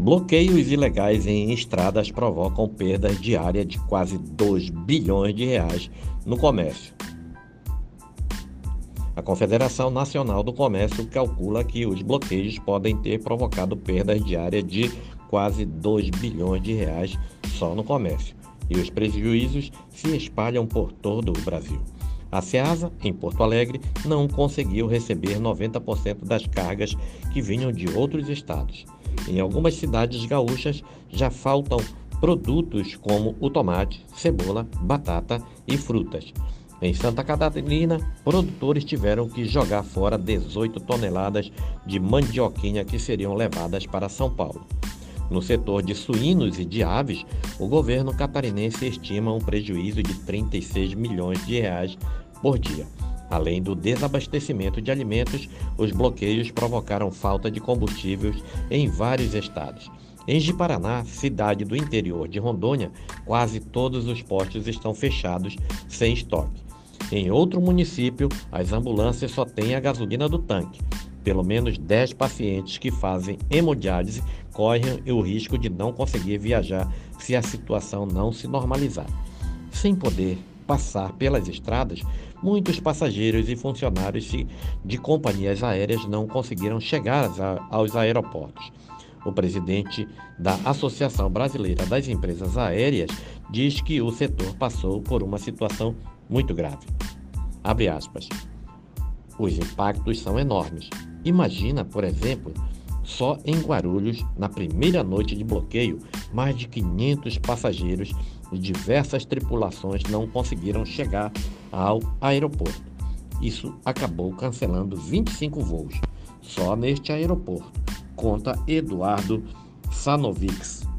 Bloqueios ilegais em estradas provocam perdas diárias de quase 2 bilhões de reais no comércio. A Confederação Nacional do Comércio calcula que os bloqueios podem ter provocado perdas diárias de quase 2 bilhões de reais só no comércio, e os prejuízos se espalham por todo o Brasil. A SEASA, em Porto Alegre, não conseguiu receber 90% das cargas que vinham de outros estados. Em algumas cidades gaúchas já faltam produtos como o tomate, cebola, batata e frutas. Em Santa Catarina, produtores tiveram que jogar fora 18 toneladas de mandioquinha que seriam levadas para São Paulo. No setor de suínos e de aves, o governo catarinense estima um prejuízo de 36 milhões de reais por dia. Além do desabastecimento de alimentos, os bloqueios provocaram falta de combustíveis em vários estados. Em Ji-Paraná, cidade do interior de Rondônia, quase todos os postos estão fechados sem estoque. Em outro município, as ambulâncias só têm a gasolina do tanque. Pelo menos 10 pacientes que fazem hemodiálise correm o risco de não conseguir viajar se a situação não se normalizar. Sem poder passar pelas estradas, muitos passageiros e funcionários de companhias aéreas não conseguiram chegar aos aeroportos. O presidente da Associação Brasileira das Empresas Aéreas diz que o setor passou por uma situação muito grave. Abre aspas. Os impactos são enormes. Imagina, por exemplo, só em Guarulhos, na primeira noite de bloqueio, mais de 500 passageiros de diversas tripulações não conseguiram chegar ao aeroporto. Isso acabou cancelando 25 voos só neste aeroporto, conta Eduardo Sanovics.